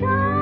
try.